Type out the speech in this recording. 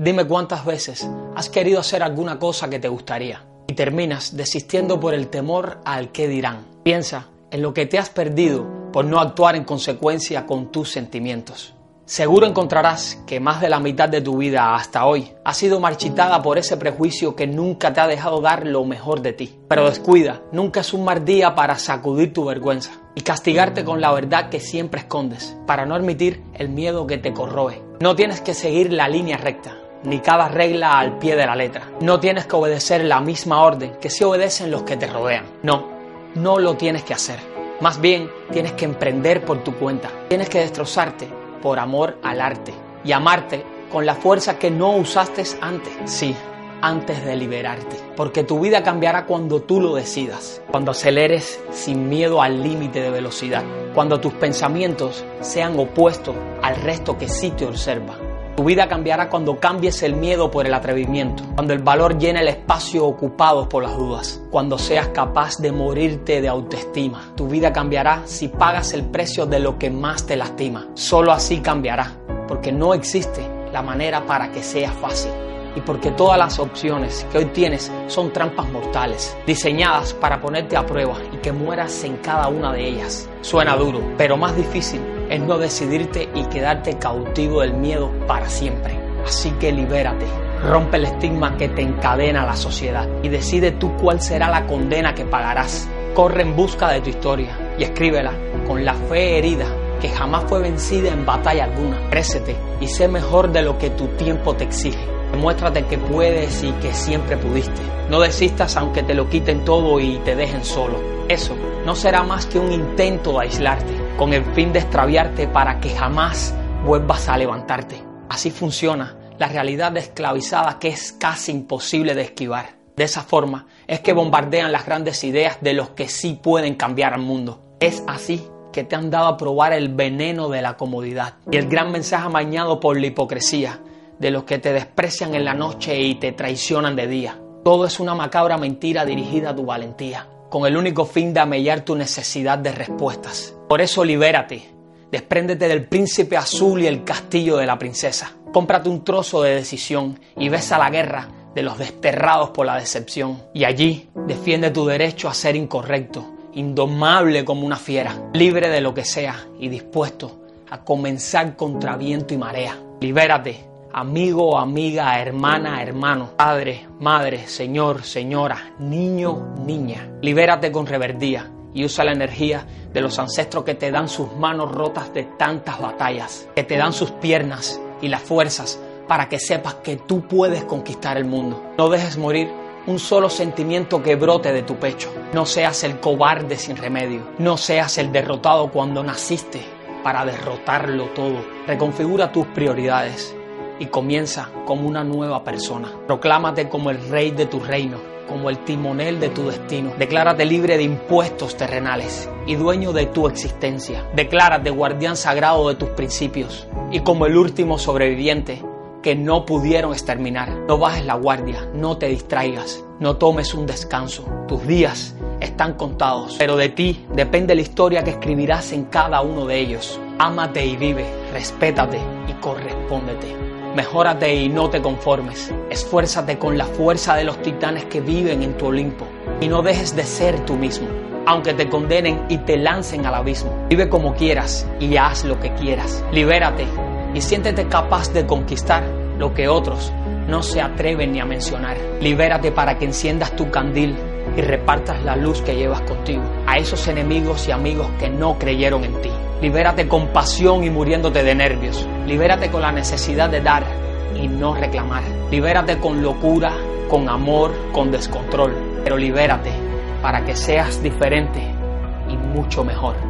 Dime cuántas veces has querido hacer alguna cosa que te gustaría y terminas desistiendo por el temor al que dirán. Piensa en lo que te has perdido por no actuar en consecuencia con tus sentimientos. Seguro encontrarás que más de la mitad de tu vida hasta hoy ha sido marchitada por ese prejuicio que nunca te ha dejado dar lo mejor de ti. Pero descuida, nunca es un mal día para sacudir tu vergüenza y castigarte con la verdad que siempre escondes, para no admitir el miedo que te corroe. No tienes que seguir la línea recta, ni cada regla al pie de la letra. No tienes que obedecer la misma orden que se obedecen los que te rodean. No, no lo tienes que hacer. Más bien, tienes que emprender por tu cuenta. Tienes que destrozarte por amor al arte y amarte con la fuerza que no usaste antes. Sí, antes de liberarte. Porque tu vida cambiará cuando tú lo decidas. Cuando aceleres sin miedo al límite de velocidad. Cuando tus pensamientos sean opuestos al resto que sí te observa. Tu vida cambiará cuando cambies el miedo por el atrevimiento, cuando el valor llene el espacio ocupado por las dudas, cuando seas capaz de morirte de autoestima. Tu vida cambiará si pagas el precio de lo que más te lastima. Solo así cambiará, porque no existe la manera para que sea fácil y porque todas las opciones que hoy tienes son trampas mortales, diseñadas para ponerte a prueba y que mueras en cada una de ellas. Suena duro, pero más difícil es no decidirte y quedarte cautivo del miedo para siempre. Así que libérate, rompe el estigma que te encadena a la sociedad y decide tú cuál será la condena que pagarás. Corre en busca de tu historia y escríbela con la fe herida que jamás fue vencida en batalla alguna. Crécete y sé mejor de lo que tu tiempo te exige. Demuéstrate que puedes y que siempre pudiste. No desistas aunque te lo quiten todo y te dejen solo. Eso no será más que un intento de aislarte, con el fin de extraviarte para que jamás vuelvas a levantarte. Así funciona la realidad esclavizada que es casi imposible de esquivar. De esa forma es que bombardean las grandes ideas de los que sí pueden cambiar al mundo. Es así que te han dado a probar el veneno de la comodidad y el gran mensaje amañado por la hipocresía de los que te desprecian en la noche y te traicionan de día. Todo es una macabra mentira dirigida a tu valentía, con el único fin de amellar tu necesidad de respuestas. Por eso libérate, despréndete del príncipe azul y el castillo de la princesa. Cómprate un trozo de decisión y besa la guerra de los desterrados por la decepción. Y allí defiende tu derecho a ser incorrecto, indomable como una fiera, libre de lo que sea y dispuesto a comenzar contra viento y marea. Libérate amigo, amiga, hermana, hermano, padre, madre, señor, señora, niño, niña. Libérate con reverdía y usa la energía de los ancestros que te dan sus manos rotas de tantas batallas, que te dan sus piernas y las fuerzas para que sepas que tú puedes conquistar el mundo. No dejes morir un solo sentimiento que brote de tu pecho. No seas el cobarde sin remedio. No seas el derrotado cuando naciste para derrotarlo todo. Reconfigura tus prioridades y comienza como una nueva persona. Proclámate como el rey de tu reino, como el timonel de tu destino. Declárate libre de impuestos terrenales y dueño de tu existencia. Declárate guardián sagrado de tus principios y como el último sobreviviente que no pudieron exterminar. No bajes la guardia, no te distraigas, no tomes un descanso. Tus días están contados, pero de ti depende la historia que escribirás en cada uno de ellos. Ámate y vive, respétate y correspóndete. Mejórate y no te conformes. Esfuérzate con la fuerza de los titanes que viven en tu Olimpo. Y no dejes de ser tú mismo, aunque te condenen y te lancen al abismo. Vive como quieras y haz lo que quieras. Libérate y siéntete capaz de conquistar lo que otros no se atreven ni a mencionar. Libérate para que enciendas tu candil y repartas la luz que llevas contigo a esos enemigos y amigos que no creyeron en ti. Libérate con pasión y muriéndote de nervios. Libérate con la necesidad de dar y no reclamar. Libérate con locura, con amor, con descontrol. Pero libérate para que seas diferente y mucho mejor.